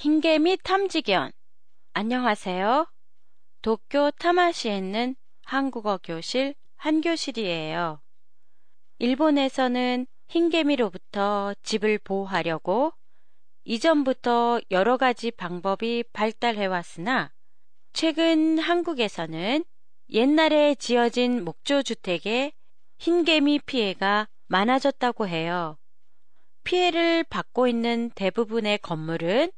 흰개 미 탐지견. 안녕하세요. 도쿄 타마시에 있는 한국어 교실 한교실이에요. 일본에서는 흰개미로부터 집을 보호하려고 이전부터 여러 가지 방법이 발달해 왔으나 최근 한국에서는 옛날에 지어진 목조주택에 흰개미 피해가 많아졌다고 해요. 피해를 받고 있는 대부분의 건물은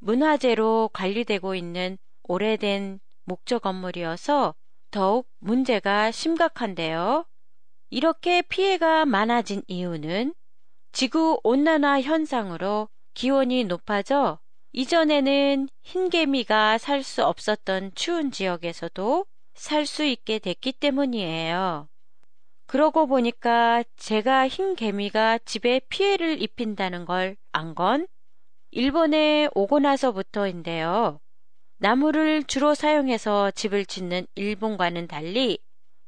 문화재로 관리되고 있는 오래된 목조 건물이어서 더욱 문제가 심각한데요. 이렇게 피해가 많아진 이유는 지구 온난화 현상으로 기온이 높아져 이전에는 흰개미가 살 수 없었던 추운 지역에서도 살 수 있게 됐기 때문이에요. 그러고 보니까 제가 흰개미가 집에 피해를 입힌다는 걸 안 건 일본에 오고 나서부터인데요. 나무를 주로 사용해서 집을 짓는 일본과는 달리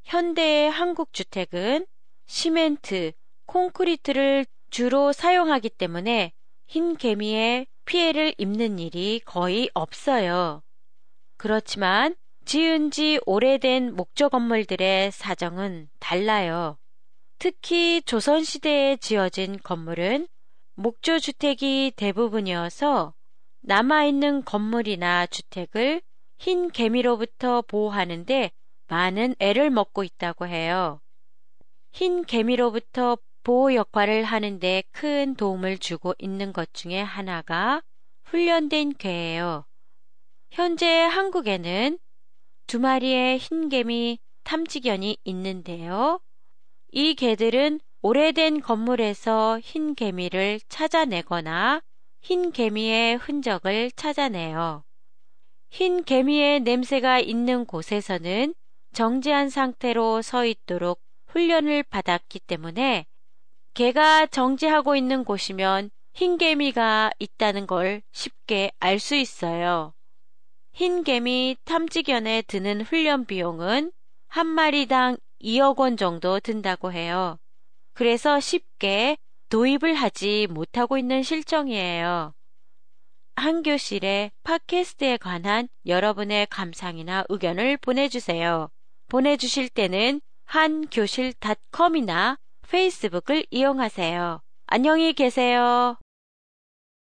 현대의 한국 주택은 시멘트, 콘크리트를 주로 사용하기 때문에 흰 개미에 피해를 입는 일이 거의 없어요. 그렇지만 지은 지 오래된 목조 건물들의 사정은 달라요. 특히 조선시대에 지어진 건물은 목조 주택이 대부분이어서 남아있는 건물이나 주택을 흰 개미로부터 보호하는데 많은 애를 먹고 있다고 해요. 흰 개미로부터 보호 역할을 하는데 큰 도움을 주고 있는 것 중에 하나가 훈련된 개예요. 현재 한국에는 두 마리의 흰개미 탐지견이 있는데요. 이 개들은 오래된 건물에서 흰 개미를 찾아내거나 흰 개미의 흔적을 찾아내요. 흰 개미의 냄새가 있는 곳에서는 정지한 상태로 서 있도록 훈련을 받았기 때문에 개가 정지하고 있는 곳이면 흰 개미가 있다는 걸 쉽게 알 수 있어요. 흰 개미 탐지견에 드는 훈련 비용은 한 마리당 2억 원 정도 든다고 해요. 그래서 쉽게 도입을 하지 못하고 있는 실정이에요. 한 교실에 팟캐스트에 관한 여러분의 감상이나 의견을 보내주세요. 보내주실 때는 한교실닷컴이나 페이스북을 이용하세요. 안녕히 계세요.